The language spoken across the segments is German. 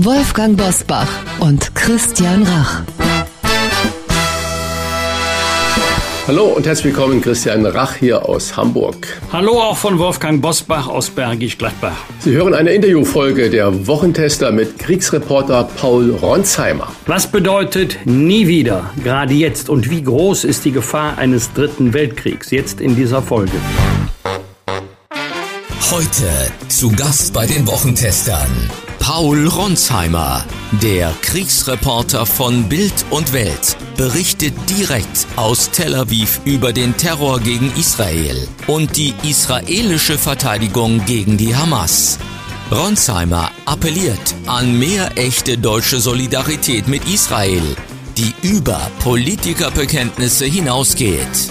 Wolfgang Bosbach und Christian Rach. Hallo und herzlich willkommen, Christian Rach hier aus Hamburg. Hallo auch von Wolfgang Bosbach aus Bergisch Gladbach. Sie hören eine Interviewfolge der Wochentester mit Kriegsreporter Paul Ronsheimer. Was bedeutet nie wieder, gerade jetzt? Und wie groß ist die Gefahr eines dritten Weltkriegs jetzt in dieser Folge? Heute zu Gast bei den Wochentestern Paul Ronsheimer, der Kriegsreporter von Bild und Welt, berichtet direkt aus Tel Aviv über den Terror gegen Israel und die israelische Verteidigung gegen die Hamas. Ronsheimer appelliert an mehr echte deutsche Solidarität mit Israel, die über Politikerbekenntnisse hinausgeht.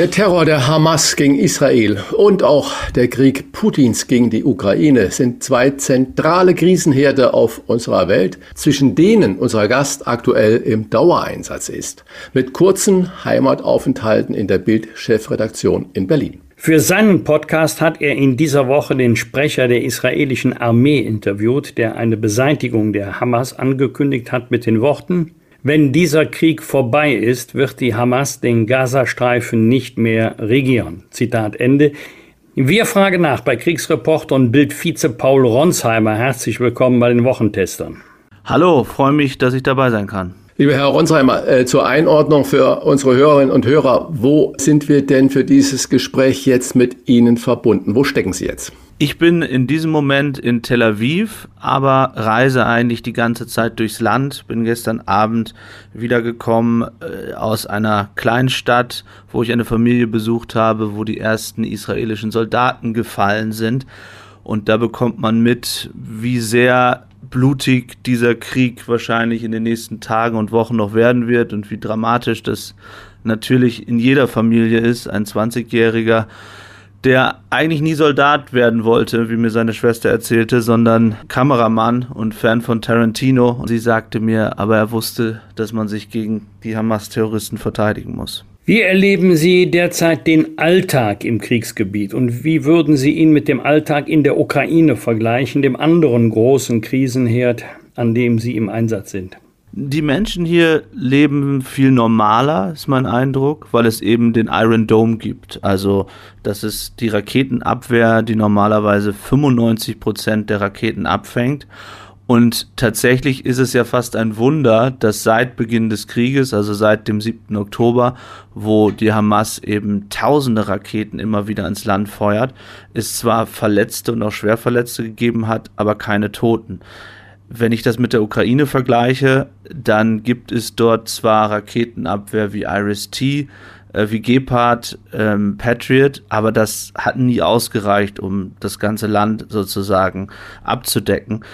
Der Terror der Hamas gegen Israel und auch der Krieg Putins gegen die Ukraine sind zwei zentrale Krisenherde auf unserer Welt, zwischen denen unser Gast aktuell im Dauereinsatz ist, mit kurzen Heimataufenthalten in der Bild-Chefredaktion in Berlin. Für seinen Podcast hat er in dieser Woche den Sprecher der israelischen Armee interviewt, der eine Beseitigung der Hamas angekündigt hat mit den Worten, wenn dieser Krieg vorbei ist, wird die Hamas den Gazastreifen nicht mehr regieren. Zitat Ende. Wir fragen nach bei Kriegsreporter und Bildvize Paul Ronsheimer. Herzlich willkommen bei den Wochentestern. Hallo, freue mich, dass ich dabei sein kann. Lieber Herr Ronsheimer, äh, zur Einordnung für unsere Hörerinnen und Hörer, wo sind wir denn für dieses Gespräch jetzt mit Ihnen verbunden? Wo stecken Sie jetzt? Ich bin in diesem Moment in Tel Aviv, aber reise eigentlich die ganze Zeit durchs Land. Bin gestern Abend wiedergekommen äh, aus einer Kleinstadt, wo ich eine Familie besucht habe, wo die ersten israelischen Soldaten gefallen sind. Und da bekommt man mit, wie sehr blutig dieser Krieg wahrscheinlich in den nächsten Tagen und Wochen noch werden wird und wie dramatisch das natürlich in jeder Familie ist. Ein 20-Jähriger der eigentlich nie Soldat werden wollte, wie mir seine Schwester erzählte, sondern Kameramann und Fan von Tarantino. Und sie sagte mir, aber er wusste, dass man sich gegen die Hamas-Terroristen verteidigen muss. Wie erleben Sie derzeit den Alltag im Kriegsgebiet und wie würden Sie ihn mit dem Alltag in der Ukraine vergleichen, dem anderen großen Krisenherd, an dem Sie im Einsatz sind? Die Menschen hier leben viel normaler, ist mein Eindruck, weil es eben den Iron Dome gibt. Also, das ist die Raketenabwehr, die normalerweise 95 Prozent der Raketen abfängt. Und tatsächlich ist es ja fast ein Wunder, dass seit Beginn des Krieges, also seit dem 7. Oktober, wo die Hamas eben tausende Raketen immer wieder ins Land feuert, es zwar Verletzte und auch Schwerverletzte gegeben hat, aber keine Toten. Wenn ich das mit der Ukraine vergleiche, dann gibt es dort zwar Raketenabwehr wie Iris-T, äh, wie Gepard, ähm, Patriot, aber das hat nie ausgereicht, um das ganze Land sozusagen abzudecken.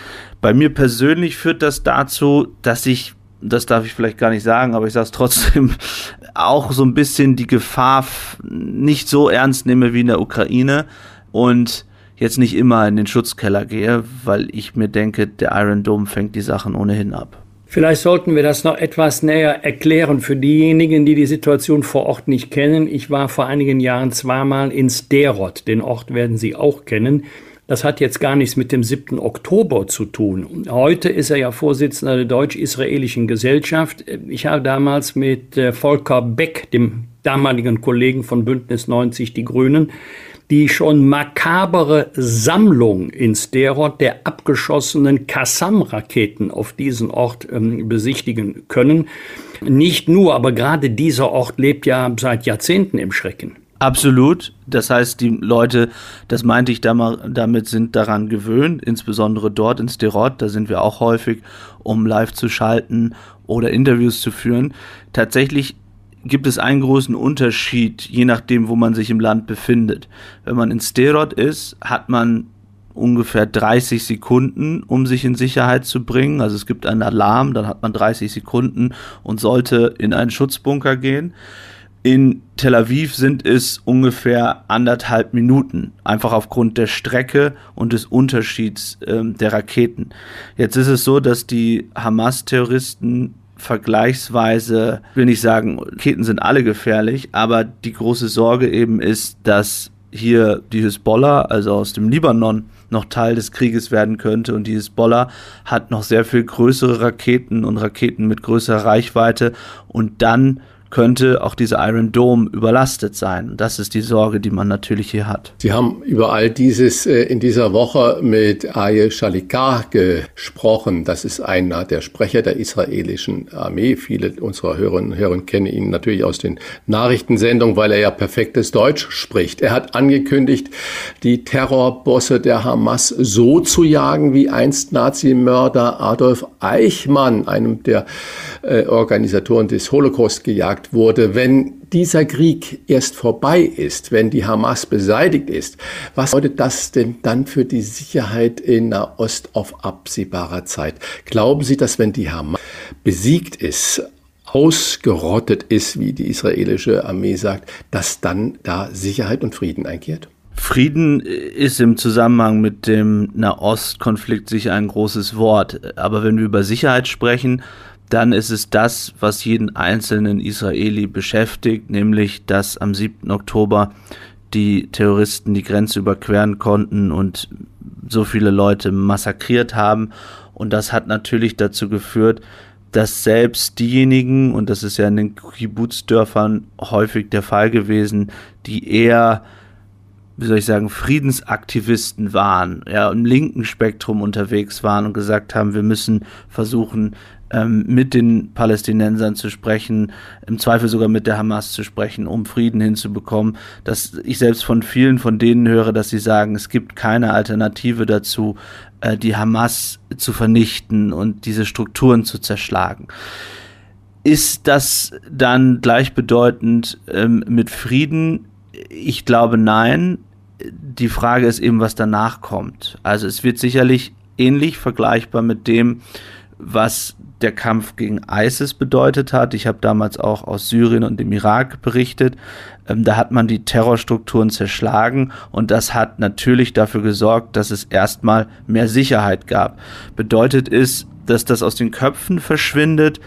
Bei mir persönlich führt das dazu, dass ich, das darf ich vielleicht gar nicht sagen, aber ich sage es trotzdem, auch so ein bisschen die Gefahr nicht so ernst nehme wie in der Ukraine und jetzt nicht immer in den Schutzkeller gehe, weil ich mir denke, der Iron Dome fängt die Sachen ohnehin ab. Vielleicht sollten wir das noch etwas näher erklären für diejenigen, die die Situation vor Ort nicht kennen. Ich war vor einigen Jahren zweimal in Sterot. Den Ort werden Sie auch kennen. Das hat jetzt gar nichts mit dem 7. Oktober zu tun. Heute ist er ja Vorsitzender der deutsch-israelischen Gesellschaft. Ich habe damals mit äh, Volker Beck, dem damaligen Kollegen von Bündnis 90 Die Grünen, die schon makabere Sammlung in Sterot der abgeschossenen Kassam-Raketen auf diesen Ort ähm, besichtigen können. Nicht nur, aber gerade dieser Ort lebt ja seit Jahrzehnten im Schrecken. Absolut. Das heißt, die Leute, das meinte ich damit, sind daran gewöhnt, insbesondere dort in Sterot, da sind wir auch häufig, um live zu schalten oder Interviews zu führen. Tatsächlich gibt es einen großen Unterschied, je nachdem, wo man sich im Land befindet. Wenn man in Sterot ist, hat man ungefähr 30 Sekunden, um sich in Sicherheit zu bringen. Also es gibt einen Alarm, dann hat man 30 Sekunden und sollte in einen Schutzbunker gehen. In Tel Aviv sind es ungefähr anderthalb Minuten, einfach aufgrund der Strecke und des Unterschieds ähm, der Raketen. Jetzt ist es so, dass die Hamas-Terroristen vergleichsweise, will nicht sagen, Raketen sind alle gefährlich, aber die große Sorge eben ist, dass hier die Hisbollah, also aus dem Libanon, noch Teil des Krieges werden könnte. Und die Hisbollah hat noch sehr viel größere Raketen und Raketen mit größerer Reichweite. Und dann könnte auch dieser Iron Dome überlastet sein. Das ist die Sorge, die man natürlich hier hat. Sie haben über all dieses äh, in dieser Woche mit Aye Shalikar gesprochen. Das ist einer der Sprecher der israelischen Armee. Viele unserer Hörerinnen und Hörer kennen ihn natürlich aus den Nachrichtensendungen, weil er ja perfektes Deutsch spricht. Er hat angekündigt, die Terrorbosse der Hamas so zu jagen, wie einst Nazimörder Adolf Eichmann, einem der äh, Organisatoren des Holocaust, gejagt gesagt wurde, wenn dieser Krieg erst vorbei ist, wenn die Hamas beseitigt ist, was bedeutet das denn dann für die Sicherheit in Nahost auf absehbarer Zeit? Glauben Sie, dass wenn die Hamas besiegt ist, ausgerottet ist, wie die israelische Armee sagt, dass dann da Sicherheit und Frieden einkehrt? Frieden ist im Zusammenhang mit dem Nahostkonflikt sicher ein großes Wort. Aber wenn wir über Sicherheit sprechen, dann ist es das, was jeden einzelnen Israeli beschäftigt, nämlich dass am 7. Oktober die Terroristen die Grenze überqueren konnten und so viele Leute massakriert haben. Und das hat natürlich dazu geführt, dass selbst diejenigen, und das ist ja in den Kibbutzdörfern häufig der Fall gewesen, die eher wie soll ich sagen, Friedensaktivisten waren, ja, im linken Spektrum unterwegs waren und gesagt haben, wir müssen versuchen, ähm, mit den Palästinensern zu sprechen, im Zweifel sogar mit der Hamas zu sprechen, um Frieden hinzubekommen. Dass ich selbst von vielen von denen höre, dass sie sagen, es gibt keine Alternative dazu, äh, die Hamas zu vernichten und diese Strukturen zu zerschlagen. Ist das dann gleichbedeutend ähm, mit Frieden? Ich glaube nein. Die Frage ist eben, was danach kommt. Also es wird sicherlich ähnlich vergleichbar mit dem, was der Kampf gegen ISIS bedeutet hat. Ich habe damals auch aus Syrien und dem Irak berichtet. Ähm, da hat man die Terrorstrukturen zerschlagen und das hat natürlich dafür gesorgt, dass es erstmal mehr Sicherheit gab. Bedeutet es, dass das aus den Köpfen verschwindet?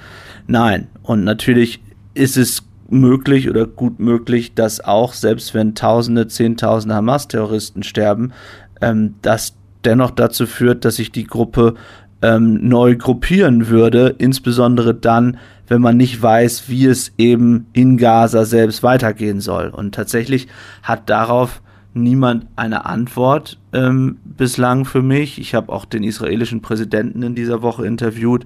Nein. Und natürlich ist es möglich oder gut möglich, dass auch, selbst wenn Tausende, Zehntausende Hamas-Terroristen sterben, ähm, das dennoch dazu führt, dass sich die Gruppe ähm, neu gruppieren würde, insbesondere dann, wenn man nicht weiß, wie es eben in Gaza selbst weitergehen soll. Und tatsächlich hat darauf niemand eine Antwort ähm, bislang für mich. Ich habe auch den israelischen Präsidenten in dieser Woche interviewt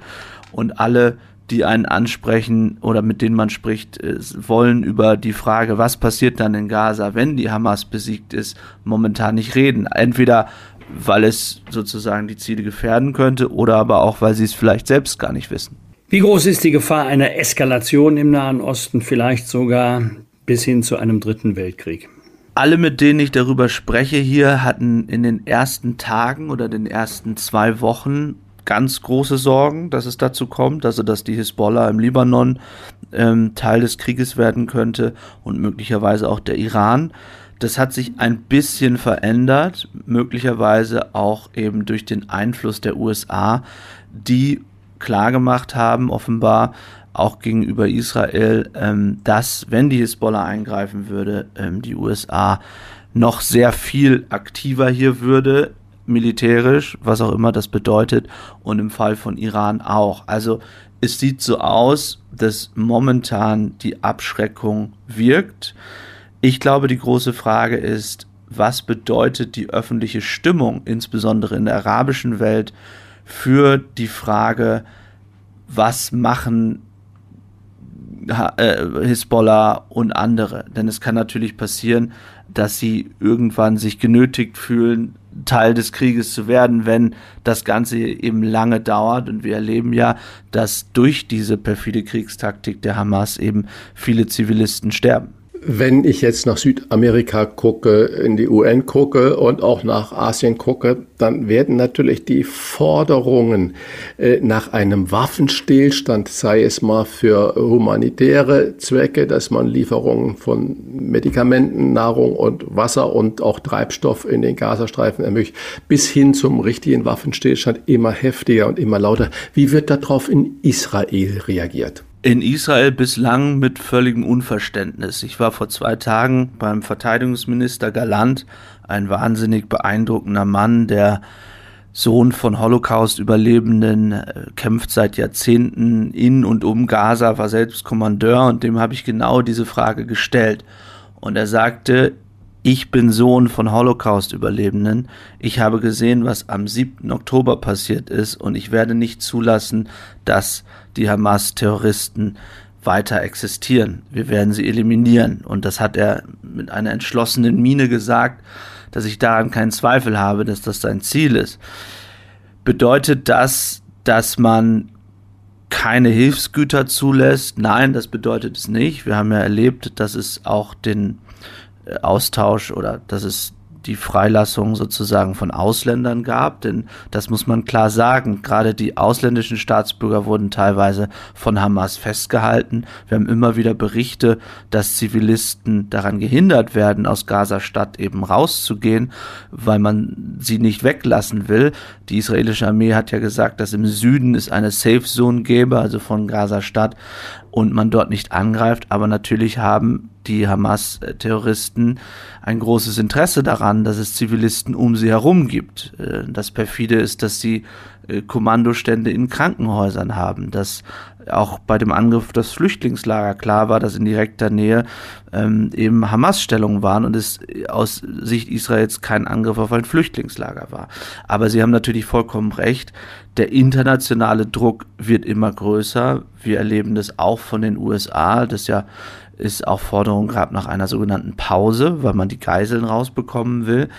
und alle, die einen ansprechen oder mit denen man spricht, äh, wollen über die Frage, was passiert dann in Gaza, wenn die Hamas besiegt ist, momentan nicht reden. Entweder weil es sozusagen die Ziele gefährden könnte oder aber auch, weil sie es vielleicht selbst gar nicht wissen. Wie groß ist die Gefahr einer Eskalation im Nahen Osten, vielleicht sogar bis hin zu einem dritten Weltkrieg? Alle, mit denen ich darüber spreche hier, hatten in den ersten Tagen oder den ersten zwei Wochen ganz große Sorgen, dass es dazu kommt, also dass die Hisbollah im Libanon ähm, Teil des Krieges werden könnte und möglicherweise auch der Iran. Das hat sich ein bisschen verändert, möglicherweise auch eben durch den Einfluss der USA, die klargemacht haben, offenbar auch gegenüber Israel, ähm, dass, wenn die Hisbollah eingreifen würde, ähm, die USA noch sehr viel aktiver hier würde, militärisch, was auch immer das bedeutet, und im Fall von Iran auch. Also es sieht so aus, dass momentan die Abschreckung wirkt. Ich glaube, die große Frage ist, was bedeutet die öffentliche Stimmung, insbesondere in der arabischen Welt, für die Frage, was machen äh, Hisbollah und andere? Denn es kann natürlich passieren, dass sie irgendwann sich genötigt fühlen, Teil des Krieges zu werden, wenn das Ganze eben lange dauert. Und wir erleben ja, dass durch diese perfide Kriegstaktik der Hamas eben viele Zivilisten sterben. Wenn ich jetzt nach Südamerika gucke, in die UN gucke und auch nach Asien gucke, dann werden natürlich die Forderungen äh, nach einem Waffenstillstand, sei es mal für humanitäre Zwecke, dass man Lieferungen von Medikamenten, Nahrung und Wasser und auch Treibstoff in den Gazastreifen ermöglicht, bis hin zum richtigen Waffenstillstand immer heftiger und immer lauter. Wie wird darauf in Israel reagiert? In Israel bislang mit völligem Unverständnis. Ich war vor zwei Tagen beim Verteidigungsminister Galant, ein wahnsinnig beeindruckender Mann, der Sohn von Holocaust-Überlebenden, äh, kämpft seit Jahrzehnten in und um Gaza, war selbst Kommandeur und dem habe ich genau diese Frage gestellt. Und er sagte, ich bin Sohn von Holocaust-Überlebenden. Ich habe gesehen, was am 7. Oktober passiert ist und ich werde nicht zulassen, dass die Hamas-Terroristen weiter existieren. Wir werden sie eliminieren. Und das hat er mit einer entschlossenen Miene gesagt, dass ich daran keinen Zweifel habe, dass das sein Ziel ist. Bedeutet das, dass man keine Hilfsgüter zulässt? Nein, das bedeutet es nicht. Wir haben ja erlebt, dass es auch den Austausch oder dass es die Freilassung sozusagen von Ausländern gab, denn das muss man klar sagen, gerade die ausländischen Staatsbürger wurden teilweise von Hamas festgehalten. Wir haben immer wieder Berichte, dass Zivilisten daran gehindert werden, aus Gaza-Stadt eben rauszugehen, weil man sie nicht weglassen will. Die israelische Armee hat ja gesagt, dass im Süden es eine Safe Zone gäbe, also von Gaza-Stadt, und man dort nicht angreift. Aber natürlich haben die Hamas-Terroristen ein großes Interesse daran, dass es Zivilisten um sie herum gibt. Äh, das perfide ist, dass sie äh, Kommandostände in Krankenhäusern haben, dass auch bei dem Angriff das Flüchtlingslager klar war, dass in direkter Nähe ähm, eben Hamas-Stellungen waren und es aus Sicht Israels kein Angriff auf ein Flüchtlingslager war. Aber Sie haben natürlich vollkommen recht, der internationale Druck wird immer größer. Wir erleben das auch von den USA, das ja es auch Forderungen gab nach einer sogenannten Pause, weil man die Geiseln rausbekommen will.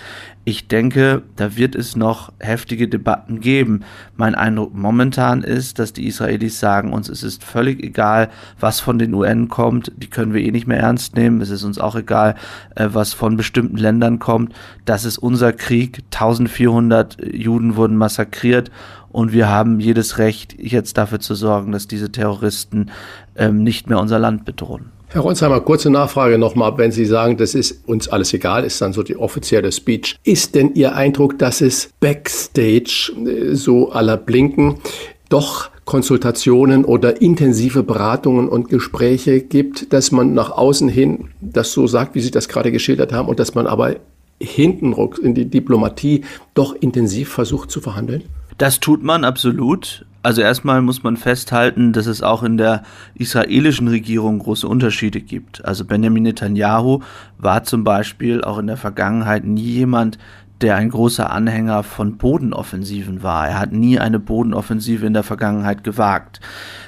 Ich denke, da wird es noch heftige Debatten geben. Mein Eindruck momentan ist, dass die Israelis sagen, uns es ist völlig egal, was von den UN kommt, die können wir eh nicht mehr ernst nehmen. Es ist uns auch egal, äh, was von bestimmten Ländern kommt. Das ist unser Krieg. 1400 Juden wurden massakriert und wir haben jedes Recht, jetzt dafür zu sorgen, dass diese Terroristen ähm, nicht mehr unser Land bedrohen. Herr Ronsheimer, kurze Nachfrage nochmal. Wenn Sie sagen, das ist uns alles egal, ist dann so die offizielle Speech. Ist denn Ihr Eindruck, dass es Backstage, äh, so aller Blinken, doch Konsultationen oder intensive Beratungen und Gespräche gibt, dass man nach außen hin das so sagt, wie Sie das gerade geschildert haben, und dass man aber hinten in die Diplomatie doch intensiv versucht zu verhandeln? Das tut man absolut. Also erstmal muss man festhalten, dass es auch in der israelischen Regierung große Unterschiede gibt. Also Benjamin Netanyahu war zum Beispiel auch in der Vergangenheit nie jemand, der ein großer Anhänger von Bodenoffensiven war. Er hat nie eine Bodenoffensive in der Vergangenheit gewagt.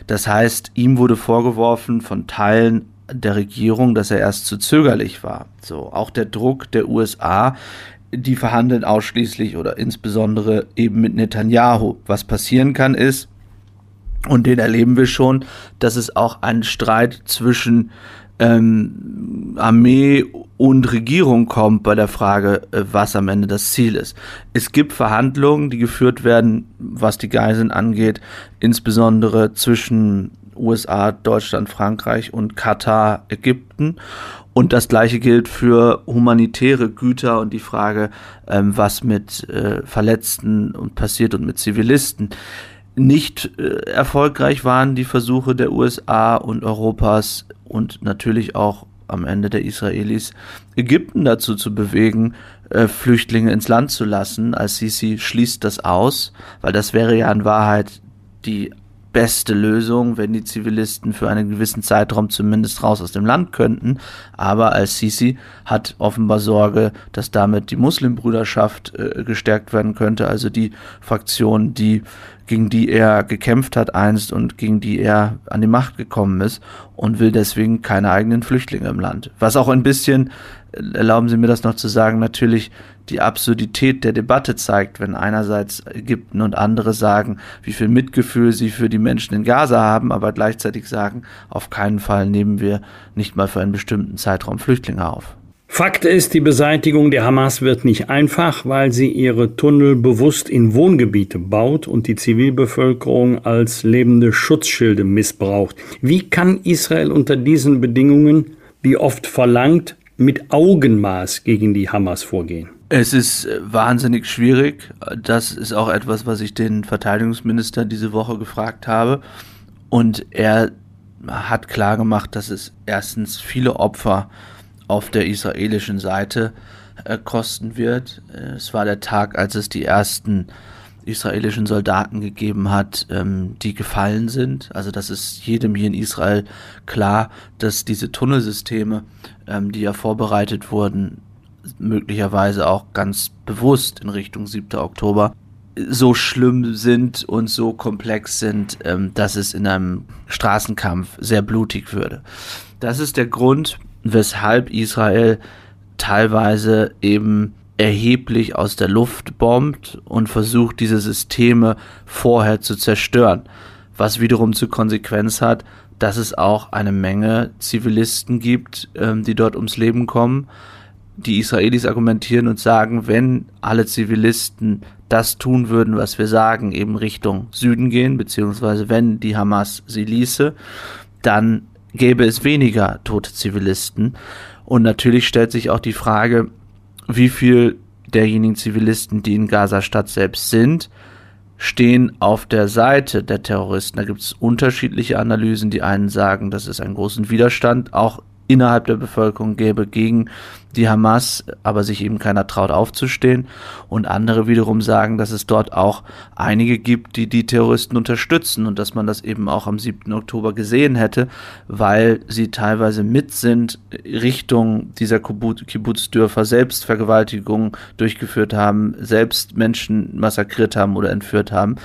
Das heißt, ihm wurde vorgeworfen von Teilen der Regierung, dass er erst zu zögerlich war. So, auch der Druck der USA die verhandeln ausschließlich oder insbesondere eben mit Netanyahu. Was passieren kann ist, und den erleben wir schon, dass es auch einen Streit zwischen ähm, Armee und Regierung kommt bei der Frage, äh, was am Ende das Ziel ist. Es gibt Verhandlungen, die geführt werden, was die Geiseln angeht, insbesondere zwischen USA, Deutschland, Frankreich und Katar, Ägypten. Und das gleiche gilt für humanitäre Güter und die Frage, ähm, was mit äh, Verletzten und passiert und mit Zivilisten. Nicht äh, erfolgreich waren die Versuche der USA und Europas und natürlich auch am Ende der Israelis, Ägypten dazu zu bewegen, äh, Flüchtlinge ins Land zu lassen. Als Sisi schließt das aus, weil das wäre ja in Wahrheit die beste Lösung, wenn die Zivilisten für einen gewissen Zeitraum zumindest raus aus dem Land könnten. Aber Al-Sisi hat offenbar Sorge, dass damit die Muslimbrüderschaft äh, gestärkt werden könnte, also die Fraktion, die gegen die er gekämpft hat einst und gegen die er an die Macht gekommen ist und will deswegen keine eigenen Flüchtlinge im Land. Was auch ein bisschen, erlauben Sie mir das noch zu sagen, natürlich die Absurdität der Debatte zeigt, wenn einerseits Ägypten und andere sagen, wie viel Mitgefühl sie für die Menschen in Gaza haben, aber gleichzeitig sagen, auf keinen Fall nehmen wir nicht mal für einen bestimmten Zeitraum Flüchtlinge auf. Fakt ist, die Beseitigung der Hamas wird nicht einfach, weil sie ihre Tunnel bewusst in Wohngebiete baut und die Zivilbevölkerung als lebende Schutzschilde missbraucht. Wie kann Israel unter diesen Bedingungen, wie oft verlangt, mit Augenmaß gegen die Hamas vorgehen? Es ist äh, wahnsinnig schwierig. Das ist auch etwas, was ich den Verteidigungsminister diese Woche gefragt habe. Und er hat klargemacht, dass es erstens viele Opfer auf der israelischen Seite äh, kosten wird. Es war der Tag, als es die ersten israelischen Soldaten gegeben hat, ähm, die gefallen sind. Also das ist jedem hier in Israel klar, dass diese Tunnelsysteme, ähm, die ja vorbereitet wurden, möglicherweise auch ganz bewusst in Richtung 7. Oktober, so schlimm sind und so komplex sind, ähm, dass es in einem Straßenkampf sehr blutig würde. Das ist der Grund, weshalb Israel teilweise eben erheblich aus der Luft bombt und versucht, diese Systeme vorher zu zerstören. Was wiederum zur Konsequenz hat, dass es auch eine Menge Zivilisten gibt, ähm, die dort ums Leben kommen. Die Israelis argumentieren und sagen, wenn alle Zivilisten das tun würden, was wir sagen, eben Richtung Süden gehen, beziehungsweise wenn die Hamas sie ließe, dann gäbe es weniger tote Zivilisten. Und natürlich stellt sich auch die Frage, wie viel derjenigen Zivilisten, die in Gaza-Stadt selbst sind, stehen auf der Seite der Terroristen. Da gibt es unterschiedliche Analysen. Die einen sagen, dass es einen großen Widerstand auch innerhalb der Bevölkerung gäbe gegen die Hamas, aber sich eben keiner traut aufzustehen. Und andere wiederum sagen, dass es dort auch einige gibt, die die Terroristen unterstützen und dass man das eben auch am 7. Oktober gesehen hätte, weil sie teilweise mit sind Richtung dieser Kibbutzdörfer selbst Vergewaltigungen durchgeführt haben, selbst Menschen massakriert haben oder entführt haben.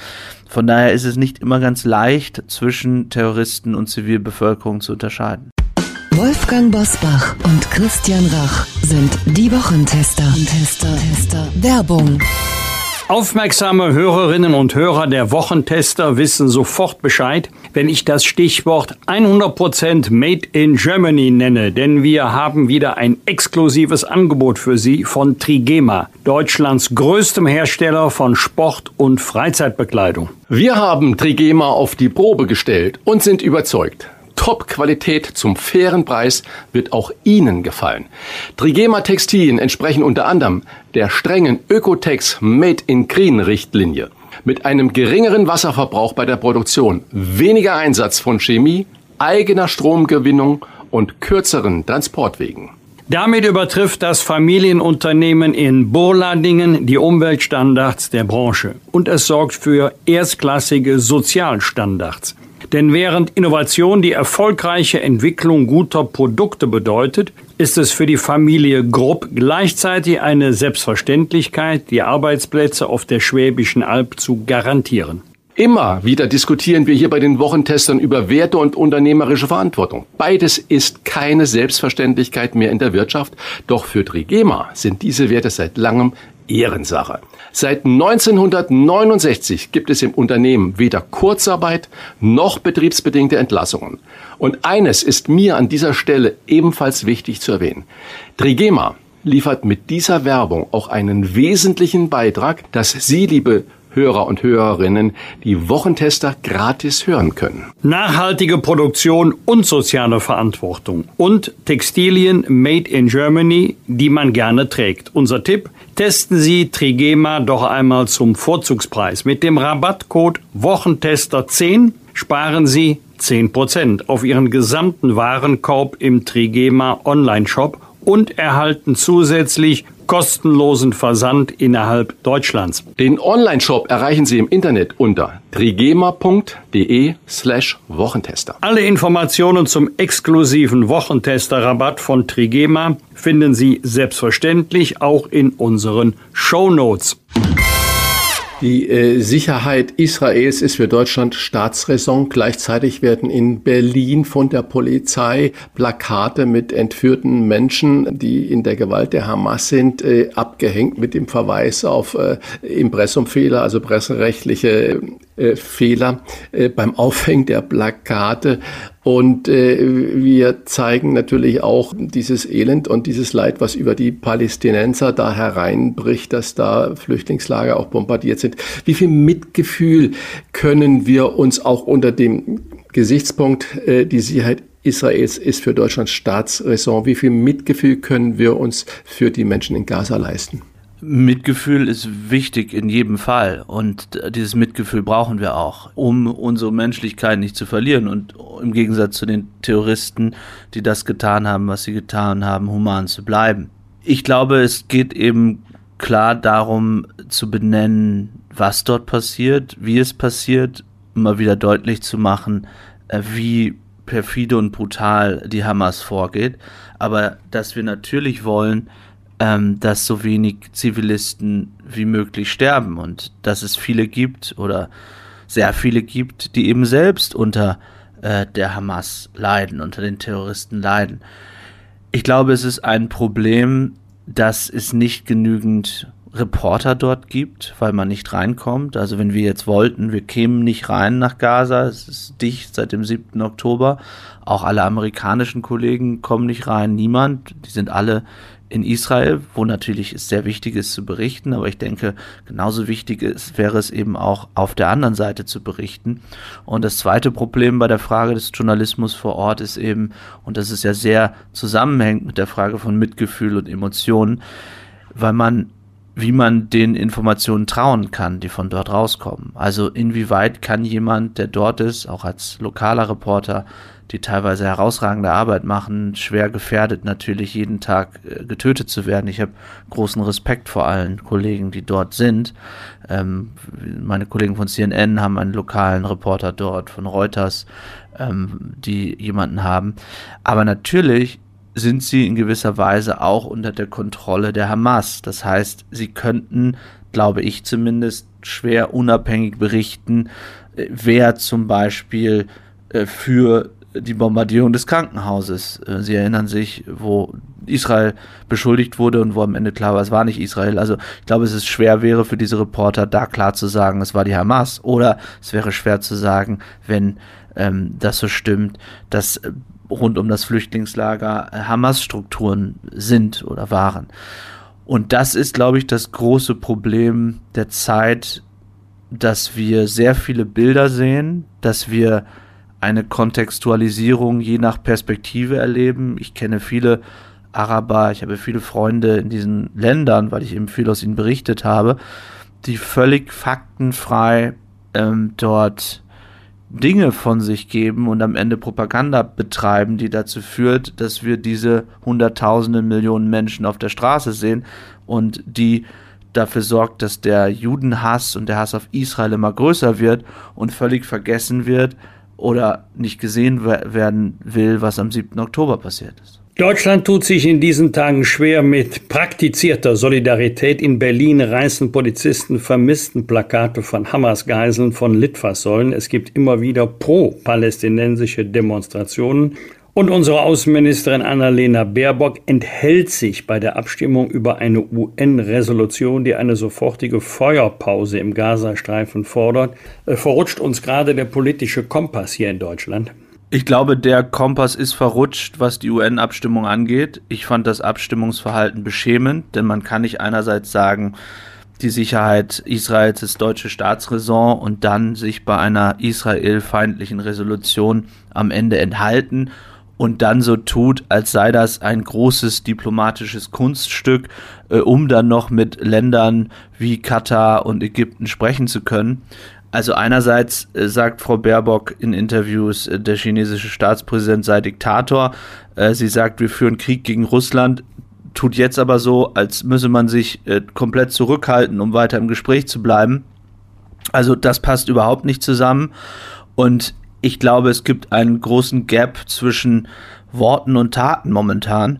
Von daher ist es nicht immer ganz leicht, zwischen Terroristen und Zivilbevölkerung zu unterscheiden. Wolfgang Bosbach und Christian Rach sind die Wochentester. Tester, Tester. Werbung. Aufmerksame Hörerinnen und Hörer der Wochentester wissen sofort Bescheid, wenn ich das Stichwort 100% Made in Germany nenne, denn wir haben wieder ein exklusives Angebot für Sie von Trigema, Deutschlands größtem Hersteller von Sport- und Freizeitbekleidung. Wir haben Trigema auf die Probe gestellt und sind überzeugt. Top-Qualität zum fairen Preis wird auch Ihnen gefallen. Trigema Textilien entsprechen unter anderem der strengen Ökotex Made in Green Richtlinie. Mit einem geringeren Wasserverbrauch bei der Produktion, weniger Einsatz von Chemie, eigener Stromgewinnung und kürzeren Transportwegen. Damit übertrifft das Familienunternehmen in Burladingen die Umweltstandards der Branche und es sorgt für erstklassige Sozialstandards. Denn während Innovation die erfolgreiche Entwicklung guter Produkte bedeutet, ist es für die Familie Grupp gleichzeitig eine Selbstverständlichkeit, die Arbeitsplätze auf der Schwäbischen Alb zu garantieren. Immer wieder diskutieren wir hier bei den Wochentestern über Werte und unternehmerische Verantwortung. Beides ist keine Selbstverständlichkeit mehr in der Wirtschaft, doch für Trigema sind diese Werte seit langem Ehrensache. Seit 1969 gibt es im Unternehmen weder Kurzarbeit noch betriebsbedingte Entlassungen. Und eines ist mir an dieser Stelle ebenfalls wichtig zu erwähnen. Trigema liefert mit dieser Werbung auch einen wesentlichen Beitrag, dass Sie, liebe Hörer und Hörerinnen die Wochentester gratis hören können. Nachhaltige Produktion und soziale Verantwortung und Textilien made in Germany, die man gerne trägt. Unser Tipp, testen Sie Trigema doch einmal zum Vorzugspreis. Mit dem Rabattcode Wochentester 10 sparen Sie 10% auf Ihren gesamten Warenkorb im Trigema Online-Shop und erhalten zusätzlich kostenlosen Versand innerhalb Deutschlands. Den Online-Shop erreichen Sie im Internet unter trigema.de slash Wochentester. Alle Informationen zum exklusiven Wochentester-Rabatt von Trigema finden Sie selbstverständlich auch in unseren Show Notes. Die äh, Sicherheit Israels ist für Deutschland Staatsräson. Gleichzeitig werden in Berlin von der Polizei Plakate mit entführten Menschen, die in der Gewalt der Hamas sind, äh, abgehängt mit dem Verweis auf äh, Impressumfehler, also presserechtliche äh, Fehler äh, beim Aufhängen der Plakate. Und äh, wir zeigen natürlich auch dieses Elend und dieses Leid, was über die Palästinenser da hereinbricht, dass da Flüchtlingslager auch bombardiert sind. Wie viel Mitgefühl können wir uns auch unter dem Gesichtspunkt, äh, die Sicherheit Israels ist für Deutschland Staatsräson, wie viel Mitgefühl können wir uns für die Menschen in Gaza leisten? Mitgefühl ist wichtig in jedem Fall und dieses Mitgefühl brauchen wir auch, um unsere Menschlichkeit nicht zu verlieren und im Gegensatz zu den Terroristen, die das getan haben, was sie getan haben, human zu bleiben. Ich glaube, es geht eben klar darum zu benennen, was dort passiert, wie es passiert, immer wieder deutlich zu machen, äh, wie perfide und brutal die Hamas vorgeht, aber dass wir natürlich wollen, ähm, dass so wenig Zivilisten wie möglich sterben und dass es viele gibt oder sehr viele gibt, die eben selbst unter äh, der Hamas leiden, unter den Terroristen leiden. Ich glaube, es ist ein Problem, dass es nicht genügend Reporter dort gibt, weil man nicht reinkommt. Also wenn wir jetzt wollten, wir kämen nicht rein nach Gaza, es ist dicht seit dem 7. Oktober. Auch alle amerikanischen Kollegen kommen nicht rein, niemand. Die sind alle in Israel, wo natürlich es sehr wichtig ist zu berichten, aber ich denke, genauso wichtig ist, wäre es eben auch auf der anderen Seite zu berichten. Und das zweite Problem bei der Frage des Journalismus vor Ort ist eben, und das ist ja sehr zusammenhängt mit der Frage von Mitgefühl und Emotionen, weil man wie man den Informationen trauen kann, die von dort rauskommen. Also inwieweit kann jemand, der dort ist, auch als lokaler Reporter, die teilweise herausragende Arbeit machen, schwer gefährdet natürlich jeden Tag äh, getötet zu werden. Ich habe großen Respekt vor allen Kollegen, die dort sind. Ähm, meine Kollegen von CNN haben einen lokalen Reporter dort, von Reuters, ähm, die jemanden haben. Aber natürlich sind sie in gewisser Weise auch unter der Kontrolle der Hamas. Das heißt, sie könnten, glaube ich zumindest, schwer unabhängig berichten, äh, wer zum Beispiel äh, für die Bombardierung des Krankenhauses. Äh, sie erinnern sich, wo Israel beschuldigt wurde und wo am Ende klar war, es war nicht Israel. Also ich glaube, es ist schwer wäre für diese Reporter da klar zu sagen, es war die Hamas. Oder es wäre schwer zu sagen, wenn ähm, das so stimmt, dass äh, rund um das Flüchtlingslager äh, Hamas-Strukturen sind oder waren. Und das ist, glaube ich, das große Problem der Zeit, dass wir sehr viele Bilder sehen, dass wir eine Kontextualisierung je nach Perspektive erleben. Ich kenne viele Araber, ich habe viele Freunde in diesen Ländern, weil ich eben viel aus ihnen berichtet habe, die völlig faktenfrei ähm, dort Dinge von sich geben und am Ende Propaganda betreiben, die dazu führt, dass wir diese Hunderttausende Millionen Menschen auf der Straße sehen und die dafür sorgt, dass der Judenhass und der Hass auf Israel immer größer wird und völlig vergessen wird, oder nicht gesehen werden will, was am 7. Oktober passiert ist. Deutschland tut sich in diesen Tagen schwer mit praktizierter Solidarität. In Berlin reißen Polizisten vermissten Plakate von Hamas-Geiseln von Litfaßsäulen. Es gibt immer wieder pro-palästinensische Demonstrationen. Und unsere Außenministerin Annalena Baerbock enthält sich bei der Abstimmung über eine UN-Resolution, die eine sofortige Feuerpause im Gazastreifen fordert. Äh, verrutscht uns gerade der politische Kompass hier in Deutschland? Ich glaube, der Kompass ist verrutscht, was die UN-Abstimmung angeht. Ich fand das Abstimmungsverhalten beschämend, denn man kann nicht einerseits sagen, die Sicherheit Israels ist deutsche Staatsräson und dann sich bei einer israelfeindlichen Resolution am Ende enthalten und dann so tut, als sei das ein großes diplomatisches Kunststück, äh, um dann noch mit Ländern wie Katar und Ägypten sprechen zu können. Also einerseits äh, sagt Frau Baerbock in Interviews, äh, der chinesische Staatspräsident sei Diktator. Äh, sie sagt, wir führen Krieg gegen Russland, tut jetzt aber so, als müsse man sich äh, komplett zurückhalten, um weiter im Gespräch zu bleiben. Also das passt überhaupt nicht zusammen. Und ich glaube, es gibt einen großen Gap zwischen Worten und Taten momentan.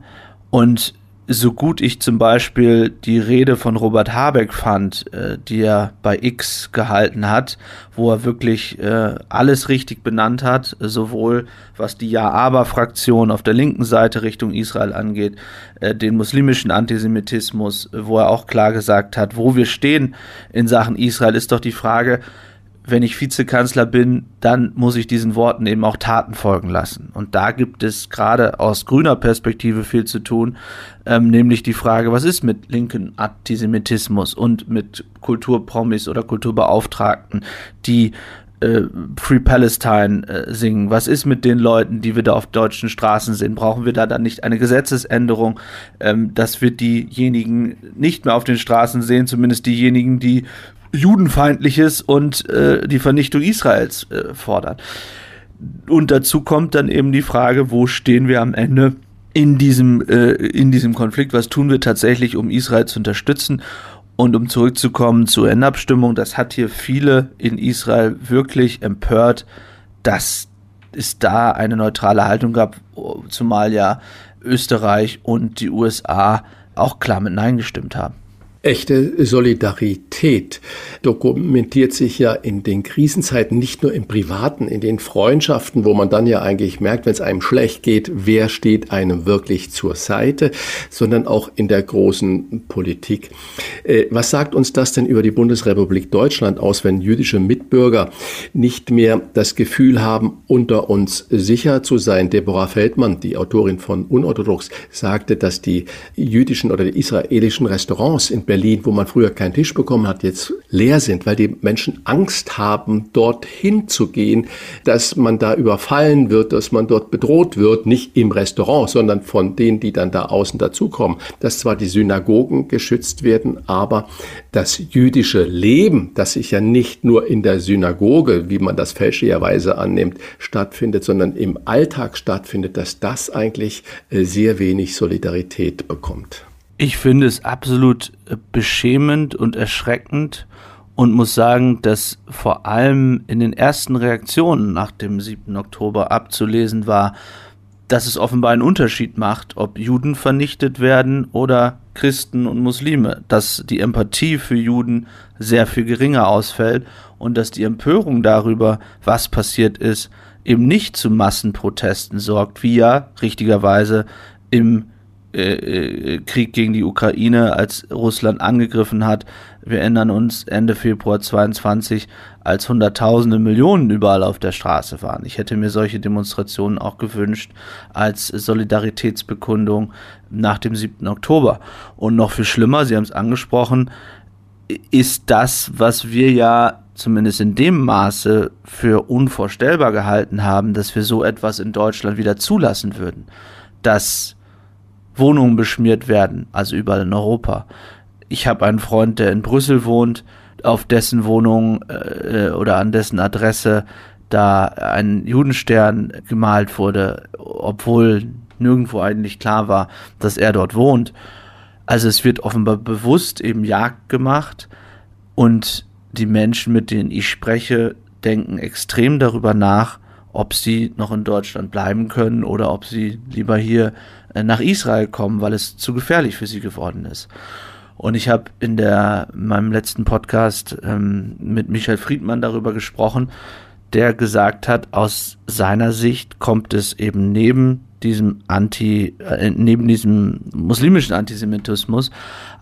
Und so gut ich zum Beispiel die Rede von Robert Habeck fand, äh, die er bei X gehalten hat, wo er wirklich äh, alles richtig benannt hat, sowohl was die Ja-Aber-Fraktion auf der linken Seite Richtung Israel angeht, äh, den muslimischen Antisemitismus, wo er auch klar gesagt hat, wo wir stehen in Sachen Israel, ist doch die Frage, wenn ich Vizekanzler bin, dann muss ich diesen Worten eben auch Taten folgen lassen. Und da gibt es gerade aus grüner Perspektive viel zu tun, ähm, nämlich die Frage, was ist mit linken Antisemitismus und mit Kulturpromis oder Kulturbeauftragten, die äh, Free Palestine äh, singen? Was ist mit den Leuten, die wir da auf deutschen Straßen sehen? Brauchen wir da dann nicht eine Gesetzesänderung, ähm, dass wir diejenigen nicht mehr auf den Straßen sehen, zumindest diejenigen, die Judenfeindliches und äh, die Vernichtung Israels äh, fordern. Und dazu kommt dann eben die Frage, wo stehen wir am Ende in diesem, äh, in diesem Konflikt? Was tun wir tatsächlich, um Israel zu unterstützen? Und um zurückzukommen zur Endabstimmung, das hat hier viele in Israel wirklich empört, dass es da eine neutrale Haltung gab, zumal ja Österreich und die USA auch klar mit Nein gestimmt haben. Echte Solidarität dokumentiert sich ja in den Krisenzeiten nicht nur im Privaten, in den Freundschaften, wo man dann ja eigentlich merkt, wenn es einem schlecht geht, wer steht einem wirklich zur Seite, sondern auch in der großen Politik. Äh, was sagt uns das denn über die Bundesrepublik Deutschland aus, wenn jüdische Mitbürger nicht mehr das Gefühl haben, unter uns sicher zu sein? Deborah Feldmann, die Autorin von Unorthodox, sagte, dass die jüdischen oder die israelischen Restaurants in Berlin, wo man früher keinen Tisch bekommen hat, jetzt leer sind, weil die Menschen Angst haben, dorthin zu gehen, dass man da überfallen wird, dass man dort bedroht wird, nicht im Restaurant, sondern von denen, die dann da außen dazukommen. Dass zwar die Synagogen geschützt werden, aber das jüdische Leben, das sich ja nicht nur in der Synagoge, wie man das fälschlicherweise annimmt, stattfindet, sondern im Alltag stattfindet, dass das eigentlich äh, sehr wenig Solidarität bekommt. Ich finde es absolut äh, beschämend und erschreckend und muss sagen, dass vor allem in den ersten Reaktionen nach dem 7. Oktober abzulesen war, dass es offenbar einen Unterschied macht, ob Juden vernichtet werden oder Christen und Muslime, dass die Empathie für Juden sehr viel geringer ausfällt und dass die Empörung darüber, was passiert ist, eben nicht zu Massenprotesten sorgt, wie ja richtigerweise im äh, äh, Krieg gegen die Ukraine, als Russland angegriffen hat. Wir erinnern uns Ende Februar 22, als Hunderttausende Millionen überall auf der Straße waren. Ich hätte mir solche Demonstrationen auch gewünscht als Solidaritätsbekundung nach dem 7. Oktober. Und noch viel schlimmer, Sie haben es angesprochen, ist das, was wir ja zumindest in dem Maße für unvorstellbar gehalten haben, dass wir so etwas in Deutschland wieder zulassen würden. Dass Wohnungen beschmiert werden, also überall in Europa. Ich habe einen Freund, der in Brüssel wohnt, auf dessen Wohnung äh, oder an dessen Adresse da ein Judenstern gemalt wurde, obwohl nirgendwo eigentlich klar war, dass er dort wohnt. Also es wird offenbar bewusst eben Jagd gemacht und die Menschen, mit denen ich spreche, denken extrem darüber nach, ob sie noch in Deutschland bleiben können oder ob sie lieber hier nach Israel kommen, weil es zu gefährlich für sie geworden ist. Und ich habe in der in meinem letzten Podcast ähm, mit Michael Friedmann darüber gesprochen, der gesagt hat, aus seiner Sicht kommt es eben neben diesem Anti, äh, neben diesem muslimischen Antisemitismus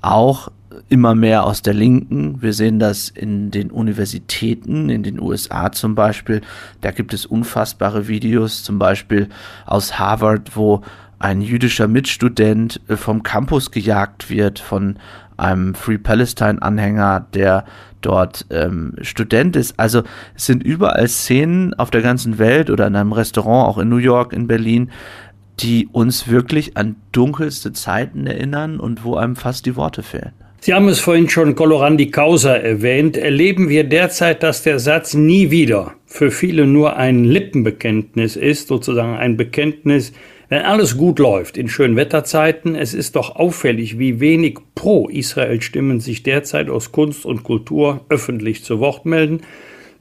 auch immer mehr aus der Linken. Wir sehen das in den Universitäten, in den USA zum Beispiel. Da gibt es unfassbare Videos, zum Beispiel aus Harvard, wo ein jüdischer Mitstudent äh, vom Campus gejagt wird von einem Free Palestine-Anhänger, der dort ähm, Student ist. Also es sind überall Szenen auf der ganzen Welt oder in einem Restaurant, auch in New York, in Berlin, die uns wirklich an dunkelste Zeiten erinnern und wo einem fast die Worte fehlen. Sie haben es vorhin schon Colorandi Causa erwähnt. Erleben wir derzeit, dass der Satz nie wieder für viele nur ein Lippenbekenntnis ist, sozusagen ein Bekenntnis, wenn alles gut läuft in schönen Wetterzeiten. Es ist doch auffällig, wie wenig Pro-Israel-Stimmen sich derzeit aus Kunst und Kultur öffentlich zu Wort melden.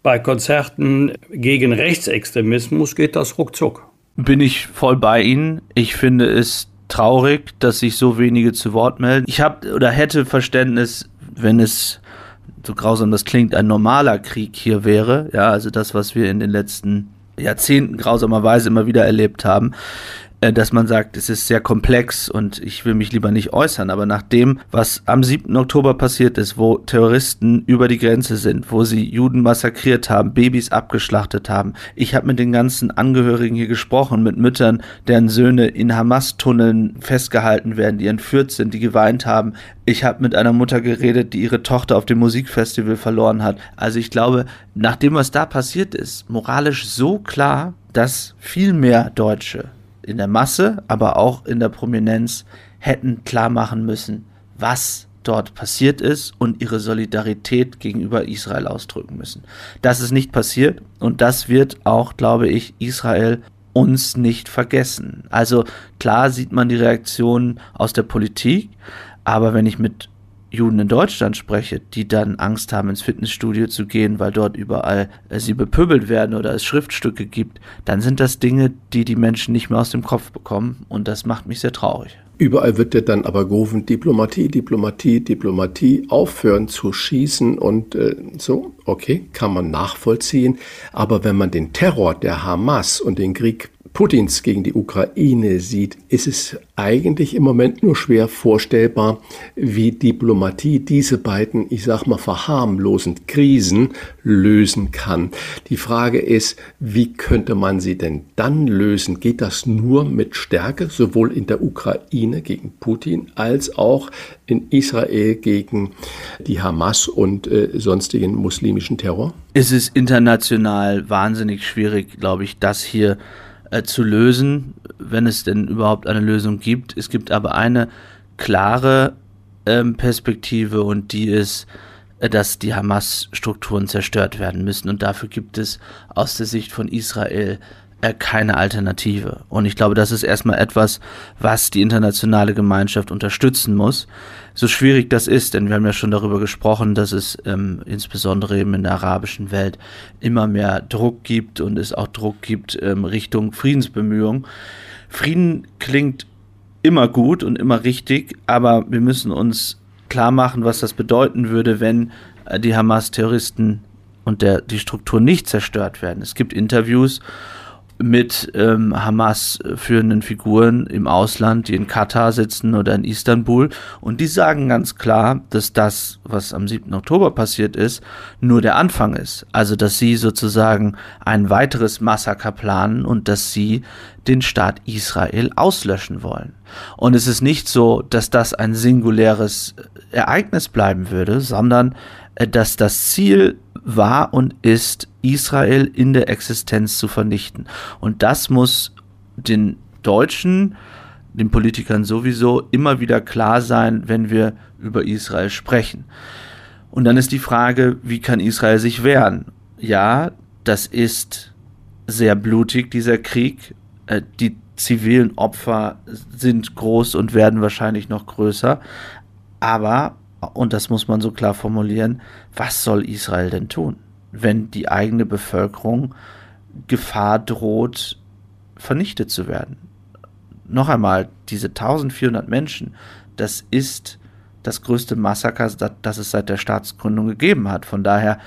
Bei Konzerten gegen Rechtsextremismus geht das ruckzuck. Bin ich voll bei Ihnen. Ich finde es traurig, dass sich so wenige zu Wort melden. Ich habe oder hätte Verständnis, wenn es so grausam das klingt, ein normaler Krieg hier wäre. Ja, also das, was wir in den letzten Jahrzehnten grausamerweise immer wieder erlebt haben. Äh, dass man sagt, es ist sehr komplex und ich will mich lieber nicht äußern. Aber nach dem, was am 7. Oktober passiert ist, wo Terroristen über die Grenze sind, wo sie Juden massakriert haben, Babys abgeschlachtet haben. Ich habe mit den ganzen Angehörigen hier gesprochen, mit Müttern, deren Söhne in Hamas-Tunneln festgehalten werden, die entführt sind, die geweint haben. Ich habe mit einer Mutter geredet, die ihre Tochter auf dem Musikfestival verloren hat. Also ich glaube, nach dem, was da passiert ist, moralisch so klar, dass viel mehr Deutsche in der Masse, aber auch in der Prominenz hätten klar machen müssen, was dort passiert ist und ihre Solidarität gegenüber Israel ausdrücken müssen. Das ist nicht passiert und das wird auch, glaube ich, Israel uns nicht vergessen. Also klar sieht man die Reaktionen aus der Politik, aber wenn ich mit Juden in Deutschland spreche, die dann Angst haben, ins Fitnessstudio zu gehen, weil dort überall äh, sie bepöbelt werden oder es Schriftstücke gibt, dann sind das Dinge, die die Menschen nicht mehr aus dem Kopf bekommen und das macht mich sehr traurig. Überall wird ja dann aber gerufen, Diplomatie, Diplomatie, Diplomatie, aufhören zu schießen und äh, so, okay, kann man nachvollziehen. Aber wenn man den Terror der Hamas und den Krieg Putins gegen die Ukraine sieht, ist es eigentlich im Moment nur schwer vorstellbar, wie Diplomatie diese beiden, ich sag mal, verharmlosend Krisen lösen kann. Die Frage ist, wie könnte man sie denn dann lösen? Geht das nur mit Stärke, sowohl in der Ukraine gegen Putin als auch in Israel gegen die Hamas und äh, sonstigen muslimischen Terror? Es ist international wahnsinnig schwierig, glaube ich, das hier äh, zu lösen, wenn es denn überhaupt eine Lösung gibt. Es gibt aber eine klare ähm, Perspektive und die ist, äh, dass die Hamas-Strukturen zerstört werden müssen. Und dafür gibt es aus der Sicht von Israel äh, keine Alternative. Und ich glaube, das ist erstmal etwas, was die internationale Gemeinschaft unterstützen muss. So schwierig das ist, denn wir haben ja schon darüber gesprochen, dass es ähm, insbesondere eben in der arabischen Welt immer mehr Druck gibt und es auch Druck gibt ähm, Richtung Friedensbemühungen. Frieden klingt immer gut und immer richtig, aber wir müssen uns klar machen, was das bedeuten würde, wenn äh, die Hamas-Terroristen und der, die Struktur nicht zerstört werden. Es gibt Interviews, mit ähm, Hamas führenden Figuren im Ausland, die in Katar sitzen oder in Istanbul. Und die sagen ganz klar, dass das, was am 7. Oktober passiert ist, nur der Anfang ist. Also, dass sie sozusagen ein weiteres Massaker planen und dass sie den Staat Israel auslöschen wollen. Und es ist nicht so, dass das ein singuläres Ereignis bleiben würde, sondern äh, dass das Ziel war und ist, Israel in der Existenz zu vernichten. Und das muss den Deutschen, den Politikern sowieso immer wieder klar sein, wenn wir über Israel sprechen. Und dann ist die Frage, wie kann Israel sich wehren? Ja, das ist sehr blutig, dieser Krieg. Äh, die zivilen Opfer sind groß und werden wahrscheinlich noch größer. Aber und das muss man so klar formulieren, was soll Israel denn tun, wenn die eigene Bevölkerung Gefahr droht, vernichtet zu werden? Noch einmal, diese 1400 Menschen, das ist das größte Massaker, das es seit der Staatsgründung gegeben hat. Von daher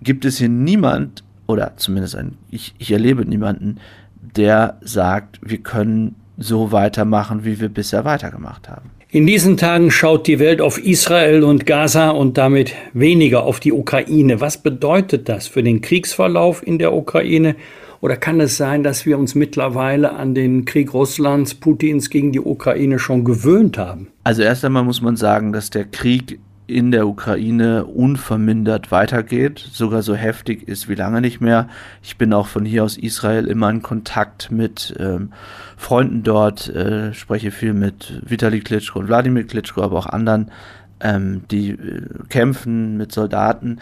gibt es hier niemand, oder zumindest ein, ich, ich erlebe niemanden, der sagt, wir können so weitermachen, wie wir bisher weitergemacht haben. In diesen Tagen schaut die Welt auf Israel und Gaza und damit weniger auf die Ukraine. Was bedeutet das für den Kriegsverlauf in der Ukraine? Oder kann es sein, dass wir uns mittlerweile an den Krieg Russlands, Putins gegen die Ukraine schon gewöhnt haben? Also erst einmal muss man sagen, dass der Krieg in der Ukraine unvermindert weitergeht, sogar so heftig ist wie lange nicht mehr. Ich bin auch von hier aus Israel immer in Kontakt mit ähm, Freunden dort, äh, spreche viel mit Vitali Klitschko und Wladimir Klitschko, aber auch anderen, ähm, die äh, kämpfen mit Soldaten.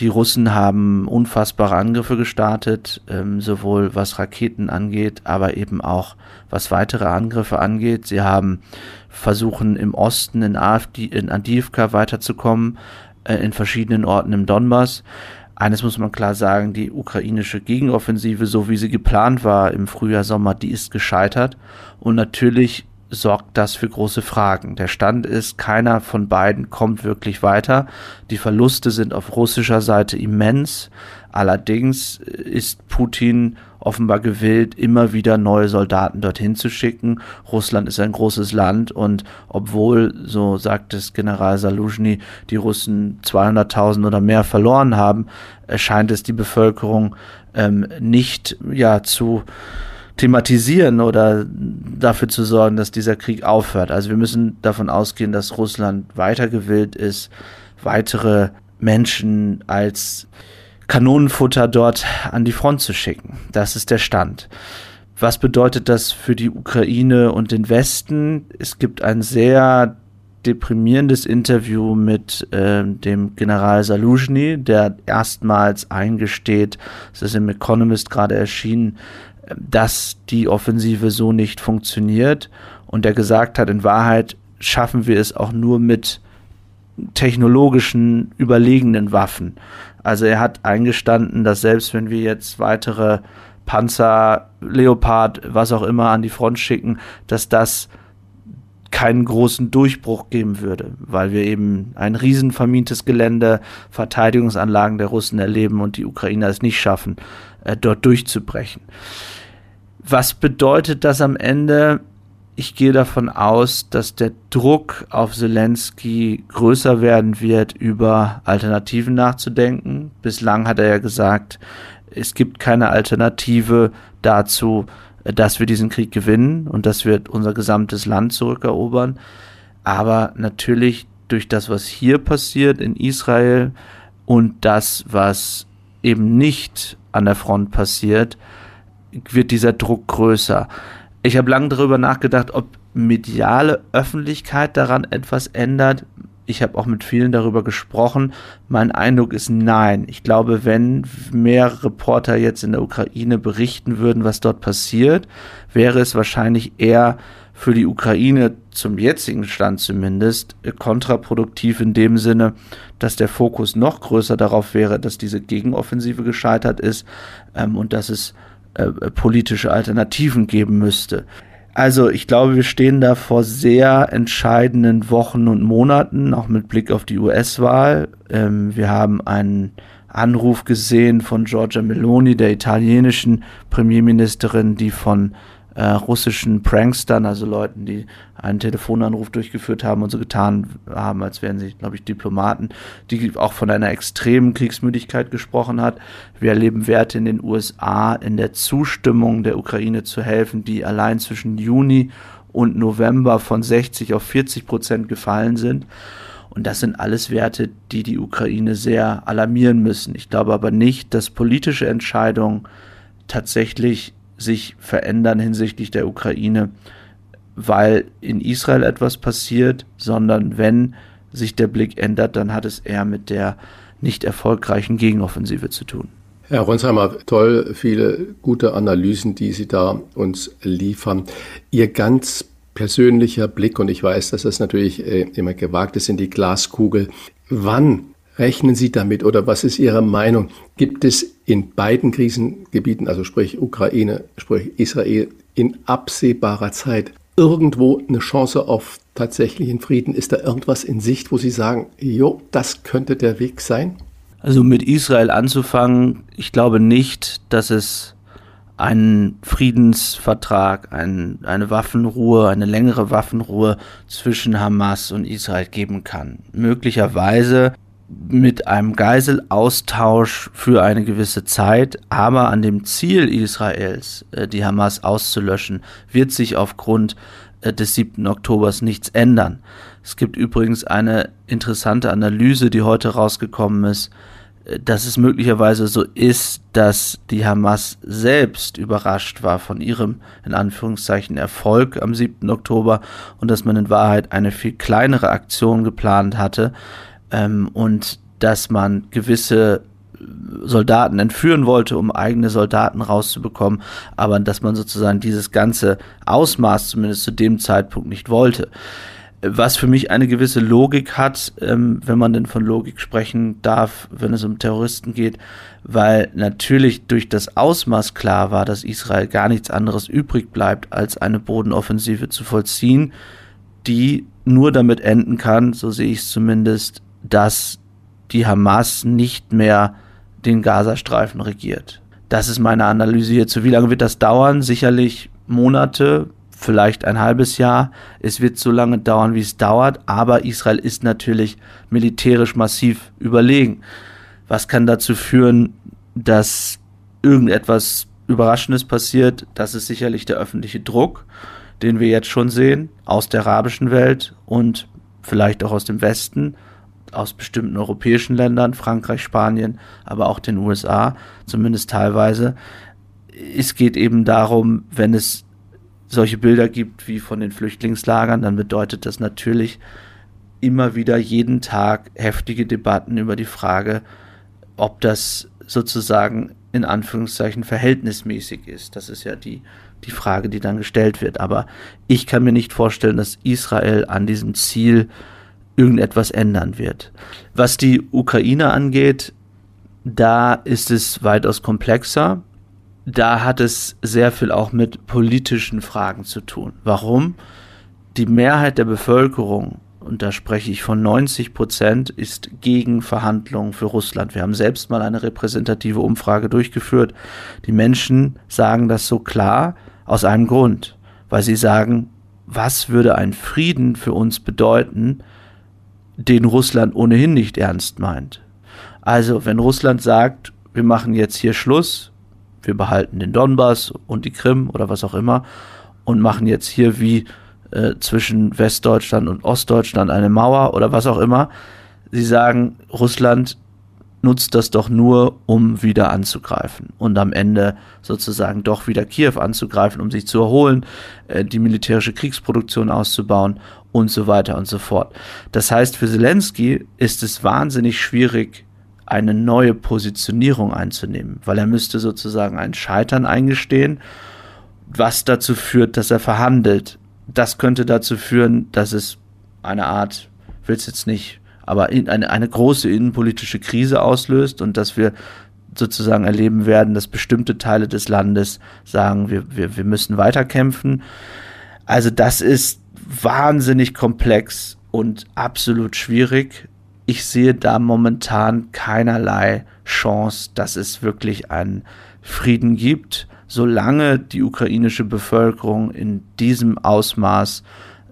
Die Russen haben unfassbare Angriffe gestartet, ähm, sowohl was Raketen angeht, aber eben auch was weitere Angriffe angeht. Sie haben versuchen im Osten in, AfD, in Adivka weiterzukommen, äh, in verschiedenen Orten im Donbass. Eines muss man klar sagen, die ukrainische Gegenoffensive, so wie sie geplant war im Frühjahr, Sommer, die ist gescheitert. Und natürlich sorgt das für große Fragen. Der Stand ist, keiner von beiden kommt wirklich weiter. Die Verluste sind auf russischer Seite immens. Allerdings ist Putin offenbar gewillt, immer wieder neue Soldaten dorthin zu schicken. Russland ist ein großes Land und obwohl, so sagt es General Saluzhny, die Russen 200.000 oder mehr verloren haben, scheint es die Bevölkerung ähm, nicht ja zu thematisieren oder dafür zu sorgen, dass dieser Krieg aufhört. Also wir müssen davon ausgehen, dass Russland weiter gewillt ist, weitere Menschen als Kanonenfutter dort an die Front zu schicken. Das ist der Stand. Was bedeutet das für die Ukraine und den Westen? Es gibt ein sehr deprimierendes Interview mit äh, dem General Saluzhny, der erstmals eingesteht, es ist im Economist gerade erschienen, dass die Offensive so nicht funktioniert und der gesagt hat, in Wahrheit schaffen wir es auch nur mit technologischen überlegenen Waffen. Also er hat eingestanden, dass selbst wenn wir jetzt weitere Panzer, Leopard, was auch immer an die Front schicken, dass das keinen großen Durchbruch geben würde, weil wir eben ein riesenvermintes Gelände, Verteidigungsanlagen der Russen erleben und die Ukrainer es nicht schaffen, äh, dort durchzubrechen. Was bedeutet das am Ende? Ich gehe davon aus, dass der Druck auf Zelensky größer werden wird, über Alternativen nachzudenken. Bislang hat er ja gesagt, es gibt keine Alternative dazu, dass wir diesen Krieg gewinnen und dass wir unser gesamtes Land zurückerobern. Aber natürlich durch das, was hier passiert in Israel und das, was eben nicht an der Front passiert, wird dieser Druck größer ich habe lange darüber nachgedacht, ob mediale Öffentlichkeit daran etwas ändert. Ich habe auch mit vielen darüber gesprochen. Mein Eindruck ist nein. Ich glaube, wenn mehr Reporter jetzt in der Ukraine berichten würden, was dort passiert, wäre es wahrscheinlich eher für die Ukraine zum jetzigen Stand zumindest kontraproduktiv in dem Sinne, dass der Fokus noch größer darauf wäre, dass diese Gegenoffensive gescheitert ist ähm, und dass es äh, politische Alternativen geben müsste. Also ich glaube, wir stehen da vor sehr entscheidenden Wochen und Monaten, auch mit Blick auf die US-Wahl. Ähm, wir haben einen Anruf gesehen von Giorgia Meloni, der italienischen Premierministerin, die von äh, russischen Prankstern, also Leuten, die einen Telefonanruf durchgeführt haben und so getan haben, als wären sie, glaube ich, Diplomaten, die auch von einer extremen Kriegsmüdigkeit gesprochen hat. Wir erleben Werte in den USA in der Zustimmung der Ukraine zu helfen, die allein zwischen Juni und November von 60 auf 40 Prozent gefallen sind. Und das sind alles Werte, die die Ukraine sehr alarmieren müssen. Ich glaube aber nicht, dass politische Entscheidungen tatsächlich sich verändern hinsichtlich der Ukraine, weil in Israel etwas passiert, sondern wenn sich der Blick ändert, dann hat es eher mit der nicht erfolgreichen Gegenoffensive zu tun. Herr Ronsheimer, toll, viele gute Analysen, die Sie da uns liefern. Ihr ganz persönlicher Blick, und ich weiß, dass das natürlich äh, immer gewagt ist in die Glaskugel. Wann rechnen Sie damit oder was ist Ihre Meinung? Gibt es in beiden Krisengebieten, also sprich Ukraine, sprich Israel, in absehbarer Zeit irgendwo eine Chance auf tatsächlichen Frieden? Ist da irgendwas in Sicht, wo Sie sagen, jo, das könnte der Weg sein? Also mit Israel anzufangen, ich glaube nicht, dass es einen Friedensvertrag, ein, eine Waffenruhe, eine längere Waffenruhe zwischen Hamas und Israel geben kann. Möglicherweise mit einem Geiselaustausch für eine gewisse Zeit, aber an dem Ziel Israels, äh, die Hamas auszulöschen, wird sich aufgrund äh, des 7. Oktobers nichts ändern. Es gibt übrigens eine interessante Analyse, die heute rausgekommen ist, äh, dass es möglicherweise so ist, dass die Hamas selbst überrascht war von ihrem, in Anführungszeichen, Erfolg am 7. Oktober und dass man in Wahrheit eine viel kleinere Aktion geplant hatte, ähm, und dass man gewisse Soldaten entführen wollte, um eigene Soldaten rauszubekommen, aber dass man sozusagen dieses ganze Ausmaß zumindest zu dem Zeitpunkt nicht wollte. was für mich eine gewisse Logik hat, ähm, wenn man denn von Logik sprechen darf, wenn es um Terroristen geht, weil natürlich durch das Ausmaß klar war, dass Israel gar nichts anderes übrig bleibt, als eine Bodenoffensive zu vollziehen, die nur damit enden kann, so sehe ich es zumindest, dass die Hamas nicht mehr den Gazastreifen regiert. Das ist meine Analyse hierzu. Wie lange wird das dauern? Sicherlich Monate, vielleicht ein halbes Jahr. Es wird so lange dauern, wie es dauert, aber Israel ist natürlich militärisch massiv überlegen. Was kann dazu führen, dass irgendetwas Überraschendes passiert? Das ist sicherlich der öffentliche Druck, den wir jetzt schon sehen aus der arabischen Welt und vielleicht auch aus dem Westen, aus bestimmten europäischen Ländern, Frankreich, Spanien, aber auch den USA, zumindest teilweise. Es geht eben darum, wenn es solche Bilder gibt wie von den Flüchtlingslagern, dann bedeutet das natürlich immer wieder jeden Tag heftige Debatten über die Frage, ob das sozusagen in Anführungszeichen verhältnismäßig ist. Das ist ja die, die Frage, die dann gestellt wird. Aber ich kann mir nicht vorstellen, dass Israel an diesem Ziel irgendetwas ändern wird. Was die Ukraine angeht, da ist es weitaus komplexer da hat es sehr viel auch mit politischen Fragen zu tun. Warum? Die Mehrheit der Bevölkerung, und da spreche ich von 90 Prozent, ist gegen Verhandlungen für Russland. Wir haben selbst mal eine repräsentative Umfrage durchgeführt. Die Menschen sagen das so klar aus einem Grund, weil sie sagen, was würde ein Frieden für uns bedeuten, den Russland ohnehin nicht ernst meint. Also wenn Russland sagt, wir machen jetzt hier Schluss, wir behalten den Donbass und die Krim oder was auch immer und machen jetzt hier wie äh, zwischen Westdeutschland und Ostdeutschland eine Mauer oder was auch immer. Sie sagen, Russland nutzt das doch nur, um wieder anzugreifen und am Ende sozusagen doch wieder Kiew anzugreifen, um sich zu erholen, äh, die militärische Kriegsproduktion auszubauen und so weiter und so fort. Das heißt, für Zelensky ist es wahnsinnig schwierig, eine neue Positionierung einzunehmen, weil er müsste sozusagen ein Scheitern eingestehen, was dazu führt, dass er verhandelt. Das könnte dazu führen, dass es eine Art, will es jetzt nicht, aber eine, eine große innenpolitische Krise auslöst und dass wir sozusagen erleben werden, dass bestimmte Teile des Landes sagen, wir, wir, wir müssen weiterkämpfen. Also das ist wahnsinnig komplex und absolut schwierig ich sehe da momentan keinerlei Chance, dass es wirklich einen Frieden gibt, solange die ukrainische Bevölkerung in diesem Ausmaß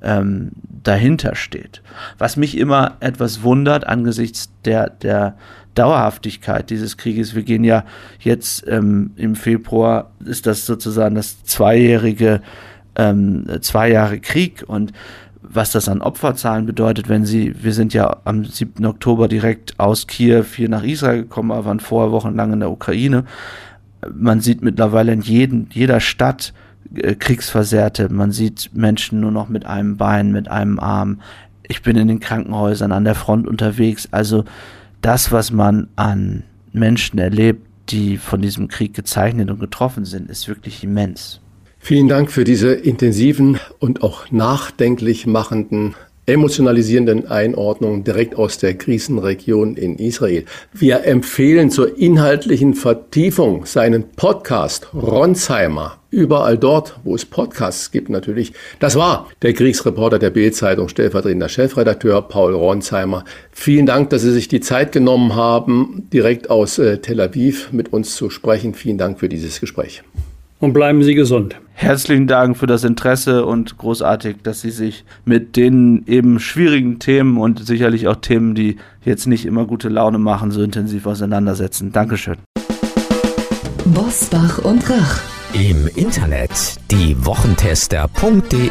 ähm, dahinter steht. Was mich immer etwas wundert angesichts der, der Dauerhaftigkeit dieses Krieges. Wir gehen ja jetzt ähm, im Februar, ist das sozusagen das zweijährige, ähm, zwei Jahre Krieg und was das an Opferzahlen bedeutet, wenn sie, wir sind ja am 7. Oktober direkt aus Kiew hier nach Israel gekommen, aber waren vorher wochenlang in der Ukraine. Man sieht mittlerweile in jeden, jeder Stadt Kriegsversehrte. Man sieht Menschen nur noch mit einem Bein, mit einem Arm. Ich bin in den Krankenhäusern an der Front unterwegs. Also das, was man an Menschen erlebt, die von diesem Krieg gezeichnet und getroffen sind, ist wirklich immens. Vielen Dank für diese intensiven und auch nachdenklich machenden emotionalisierenden Einordnungen direkt aus der Krisenregion in Israel. Wir empfehlen zur inhaltlichen Vertiefung seinen Podcast Ronsheimer. Überall dort, wo es Podcasts gibt natürlich. Das war der Kriegsreporter der Bild-Zeitung, stellvertretender Chefredakteur Paul Ronsheimer. Vielen Dank, dass Sie sich die Zeit genommen haben, direkt aus äh, Tel Aviv mit uns zu sprechen. Vielen Dank für dieses Gespräch und bleiben Sie gesund. Herzlichen Dank für das Interesse und großartig, dass Sie sich mit den eben schwierigen Themen und sicherlich auch Themen, die jetzt nicht immer gute Laune machen, so intensiv auseinandersetzen. Dankeschön. Bosbach und Rach. Im Internet diewochentester.de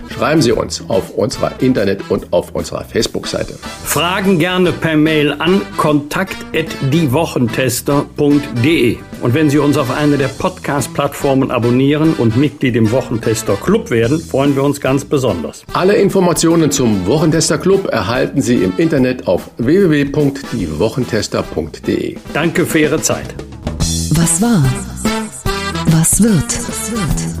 schreiben Sie uns auf unserer Internet- und auf unserer Facebook-Seite. Fragen gerne per Mail an kontakt.diewochentester.de. Und wenn Sie uns auf einer der Podcast-Plattformen abonnieren und Mitglied im Wochentester Club werden, freuen wir uns ganz besonders. Alle Informationen zum Wochentester Club erhalten Sie im Internet auf www.diewochentester.de. Danke für Ihre Zeit. Was war? Was wird?